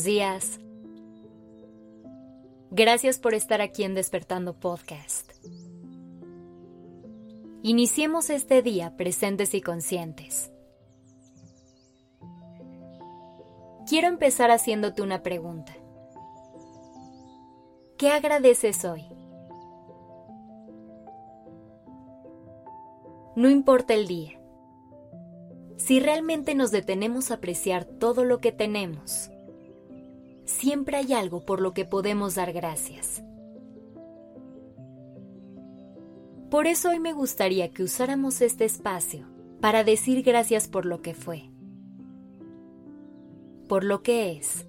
buenos días. Gracias por estar aquí en Despertando Podcast. Iniciemos este día presentes y conscientes. Quiero empezar haciéndote una pregunta. ¿Qué agradeces hoy? No importa el día si realmente nos detenemos a apreciar todo lo que tenemos, siempre hay algo por lo que podemos dar gracias. Por eso hoy me gustaría que usáramos este espacio para decir gracias por lo que fue, por lo que es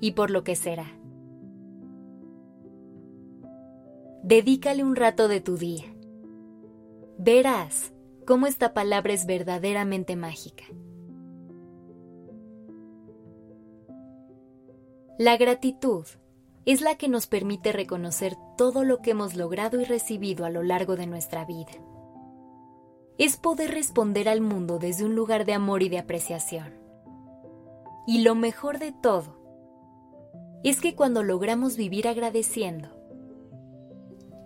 y por lo que será. Dedícale un rato de tu día. Verás cómo esta palabra es verdaderamente mágica. La gratitud es la que nos permite reconocer todo lo que hemos logrado y recibido a lo largo de nuestra vida. Es poder responder al mundo desde un lugar de amor y de apreciación. Y lo mejor de todo es que cuando logramos vivir agradeciendo,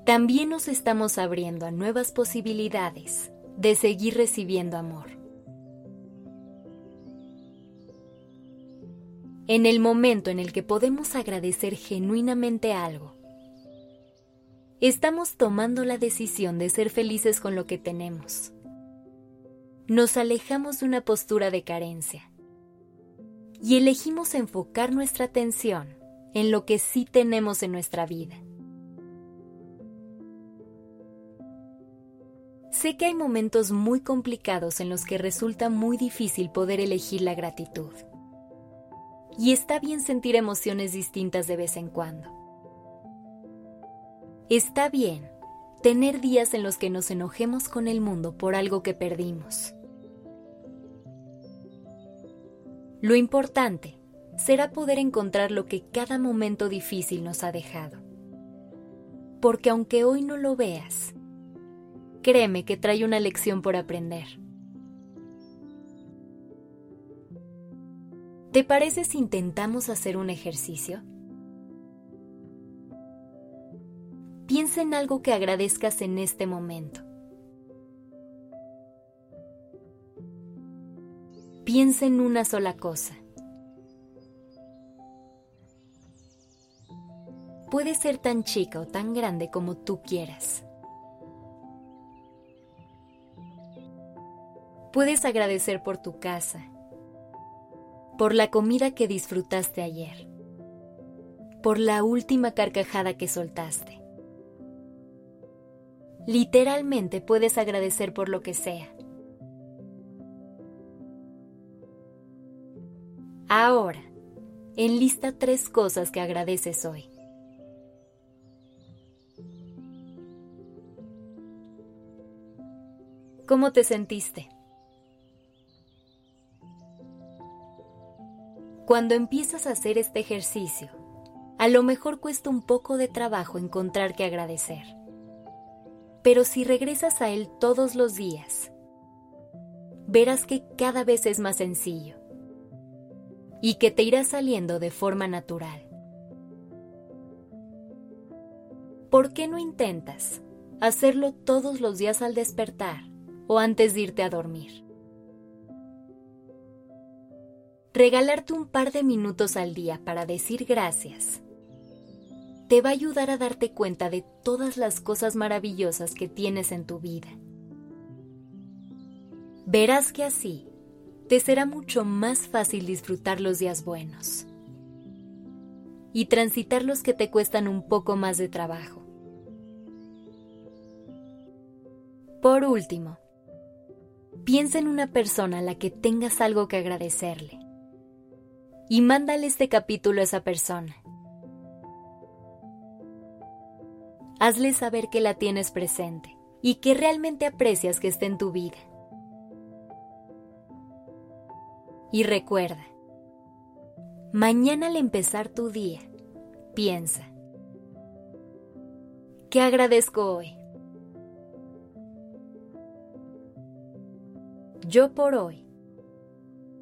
también nos estamos abriendo a nuevas posibilidades de seguir recibiendo amor. En el momento en el que podemos agradecer genuinamente algo, estamos tomando la decisión de ser felices con lo que tenemos. Nos alejamos de una postura de carencia y elegimos enfocar nuestra atención en lo que sí tenemos en nuestra vida. Sé que hay momentos muy complicados en los que resulta muy difícil poder elegir la gratitud. Y está bien sentir emociones distintas de vez en cuando. Está bien tener días en los que nos enojemos con el mundo por algo que perdimos. Lo importante será poder encontrar lo que cada momento difícil nos ha dejado. Porque aunque hoy no lo veas, Créeme que trae una lección por aprender. ¿Te parece si intentamos hacer un ejercicio? Piensa en algo que agradezcas en este momento. Piensa en una sola cosa. Puede ser tan chica o tan grande como tú quieras. Puedes agradecer por tu casa, por la comida que disfrutaste ayer, por la última carcajada que soltaste. Literalmente puedes agradecer por lo que sea. Ahora, enlista tres cosas que agradeces hoy. ¿Cómo te sentiste? Cuando empiezas a hacer este ejercicio, a lo mejor cuesta un poco de trabajo encontrar que agradecer. Pero si regresas a él todos los días, verás que cada vez es más sencillo y que te irá saliendo de forma natural. ¿Por qué no intentas hacerlo todos los días al despertar o antes de irte a dormir? Regalarte un par de minutos al día para decir gracias te va a ayudar a darte cuenta de todas las cosas maravillosas que tienes en tu vida. Verás que así te será mucho más fácil disfrutar los días buenos y transitar los que te cuestan un poco más de trabajo. Por último, piensa en una persona a la que tengas algo que agradecerle y mándale este capítulo a esa persona. Hazle saber que la tienes presente y que realmente aprecias que esté en tu vida. Y recuerda, mañana al empezar tu día, piensa, ¿qué agradezco hoy? Yo por hoy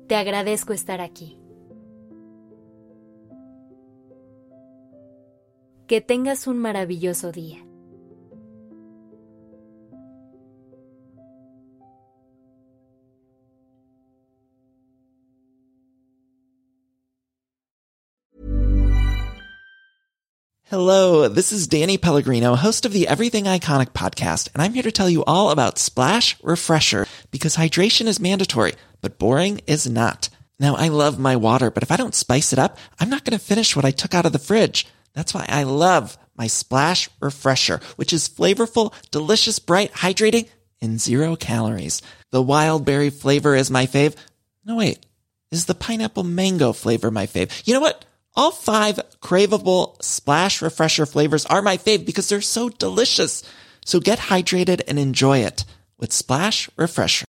te agradezco estar aquí. Que tengas un maravilloso día. Hello, this is Danny Pellegrino, host of the Everything Iconic podcast, and I'm here to tell you all about Splash Refresher because hydration is mandatory, but boring is not. Now, I love my water, but if I don't spice it up, I'm not going to finish what I took out of the fridge. That's why I love my Splash Refresher, which is flavorful, delicious, bright, hydrating, and zero calories. The wild berry flavor is my fave. No, wait, is the pineapple mango flavor my fave? You know what? All five craveable splash refresher flavors are my fave because they're so delicious. So get hydrated and enjoy it with Splash Refresher.